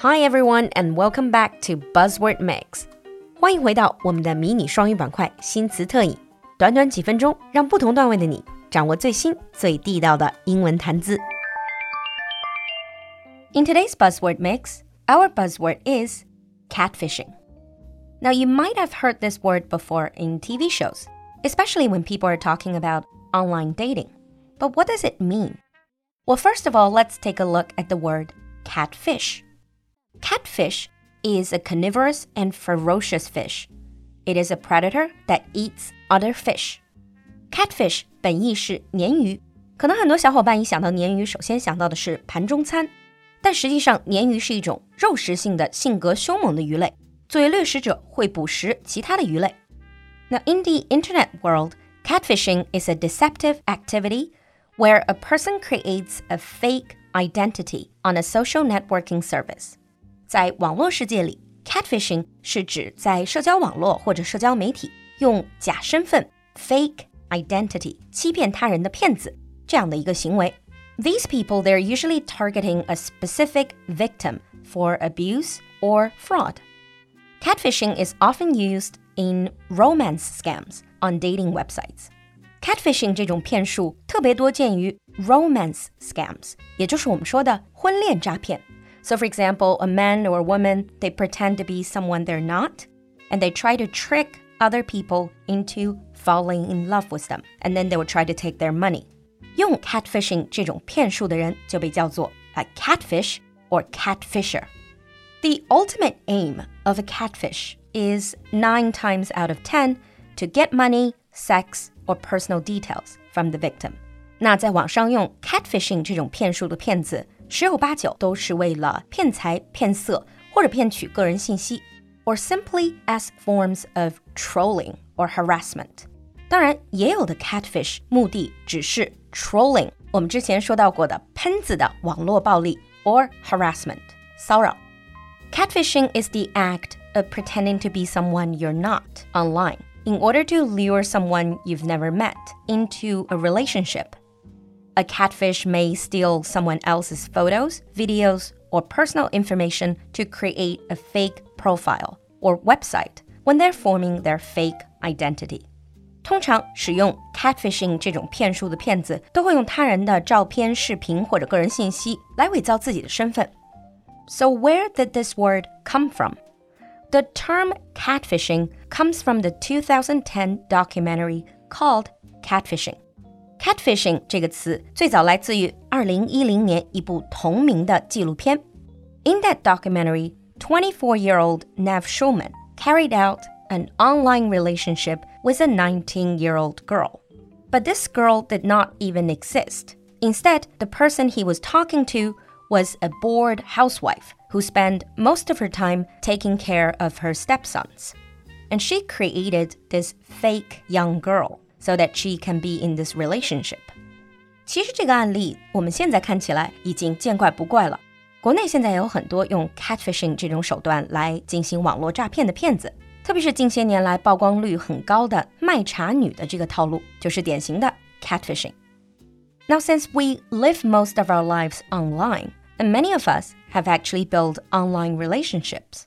Hi everyone, and welcome back to Buzzword Mix. 欢迎回到我们的迷你双语板块新词特饮，短短几分钟，让不同段位的你掌握最新最地道的英文谈资。In today's buzzword mix, our buzzword is catfishing. Now, you might have heard this word before in TV shows, especially when people are talking about online dating. But what does it mean? Well, first of all, let's take a look at the word catfish. Catfish is a carnivorous and ferocious fish. It is a predator that eats other fish. Catfish 本意是鲶鱼，可能很多小伙伴一想到鲶鱼，首先想到的是盘中餐。但实际上，鲶鱼是一种肉食性的、性格凶猛的鱼类。作为掠食者，会捕食其他的鱼类。Now, in the internet world, catfishing is a deceptive activity where a person creates a fake identity on a social networking service. 在网络世界里，catfishing 是指在社交网络或者社交媒体用假身份 （fake identity） 欺骗他人的骗子这样的一个行为。these people, they're usually targeting a specific victim for abuse or fraud. Catfishing is often used in romance scams on dating websites. Catfishing 这种骗术特别多见于 romance scams，也就是我们说的婚恋诈骗。So, for example, a man or a woman they pretend to be someone they're not, and they try to trick other people into falling in love with them, and then they will try to take their money. 用 catfishing 这种骗术的人就被叫做 a catfish or catfisher. The ultimate aim of a catfish is nine times out of ten to get money, sex, or personal details from the victim. 那在网上用 catfishing 这种骗术的骗子，十有八九都是为了骗财、骗色或者骗取个人信息，or simply as forms of trolling or harassment. 当然，也有的 catfish 目的只是 trolling，我们之前说到过的喷子的网络暴力 or harassment 骚扰。Catfishing is the act of pretending to be someone you're not online in order to lure someone you've never met into a relationship. A catfish may steal someone else's photos, videos, or personal information to create a fake profile or website when they're forming their fake identity. 通常使用 catfishing 这种骗术的骗子，都会用他人的照片、视频或者个人信息来伪造自己的身份。So where did this word come from? The term catfishing comes from the 2010 documentary called Catfishing. Catfishing 这个词最早来自于2010年一部同名的纪录片。In that documentary, 24-year-old Nev Schulman carried out an online relationship with a 19 year old girl. But this girl did not even exist. Instead, the person he was talking to was a bored housewife who spent most of her time taking care of her stepsons. And she created this fake young girl so that she can be in this relationship. 其实这个案例我们现在看起来已经见怪不怪了。国内现在有很多用 catfishing 这种手段来进行网络诈骗的骗子。特别是近些年来曝光率很高的卖茶女的这个套路，就是典型的 catfishing。Now, since we live most of our lives online, and many of us have actually built online relationships,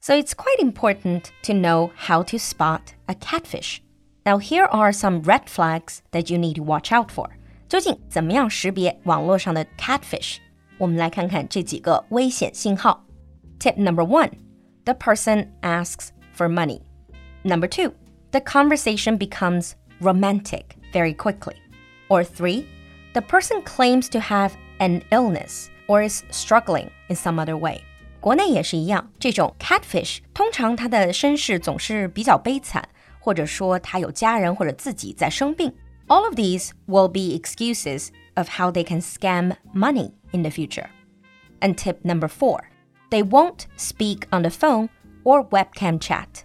so it's quite important to know how to spot a catfish. Now, here are some red flags that you need to watch out for. 究竟怎么样识别网络上的 catfish？我们来看看这几个危险信号。Tip number one: the person asks for money. Number two, the conversation becomes romantic very quickly. Or three, the person claims to have an illness or is struggling in some other way. 国内也是一样，这种 catfish 通常他的身世总是比较悲惨，或者说他有家人或者自己在生病。All of these will be excuses of how they can scam money in the future. And tip number four, they won't speak on the phone or webcam chat.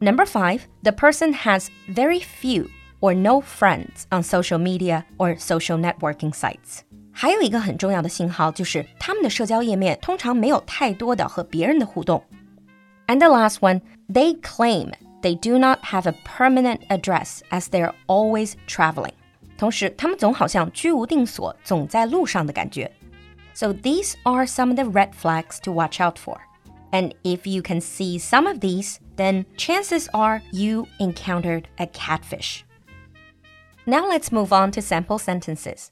Number five, the person has very few or no friends on social media or social networking sites. 还有一个很重要的信号就是他们的社交页面通常没有太多的和别人的互动。And the last one, they claim they do not have a permanent address as they're always traveling. 同时他们总好像居无定所，总在路上的感觉。So these are some of the red flags to watch out for. And if you can see some of these, then chances are you encountered a catfish. Now let's move on to sample sentences.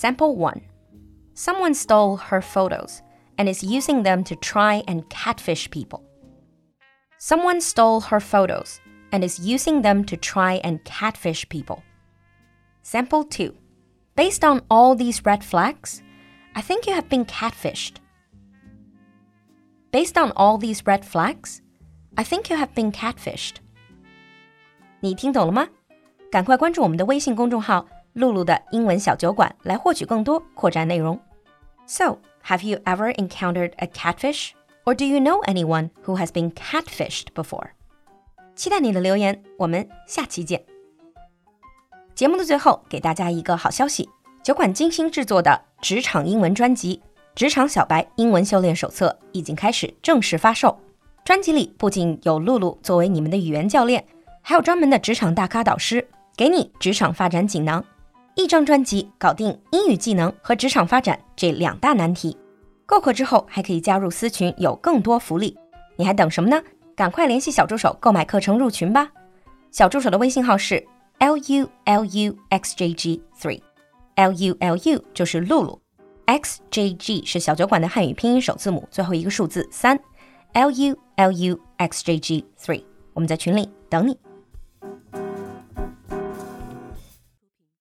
Sample 1 Someone stole her photos and is using them to try and catfish people. Someone stole her photos and is using them to try and catfish people. Sample 2 Based on all these red flags, I think you have been catfished. Based on all these red flags, I think you have been catfished. 你听懂了吗？赶快关注我们的微信公众号“ 露露的英文小酒馆”来获取更多扩展内容。So, have you ever encountered a catfish, or do you know anyone who has been catfished before? 期待你的留言，我们下期见。节目的最后，给大家一个好消息：酒馆精心制作的职场英文专辑《职场小白英文修炼手册》已经开始正式发售。专辑里不仅有露露作为你们的语言教练，还有专门的职场大咖导师，给你职场发展锦囊。一张专辑搞定英语技能和职场发展这两大难题。购课之后还可以加入私群，有更多福利。你还等什么呢？赶快联系小助手购买课程入群吧。小助手的微信号是。L U L U X J G three，L U L U 就是露露，X J G 是小酒馆的汉语拼音首字母，最后一个数字三，L U L U X J G three，我们在群里等你。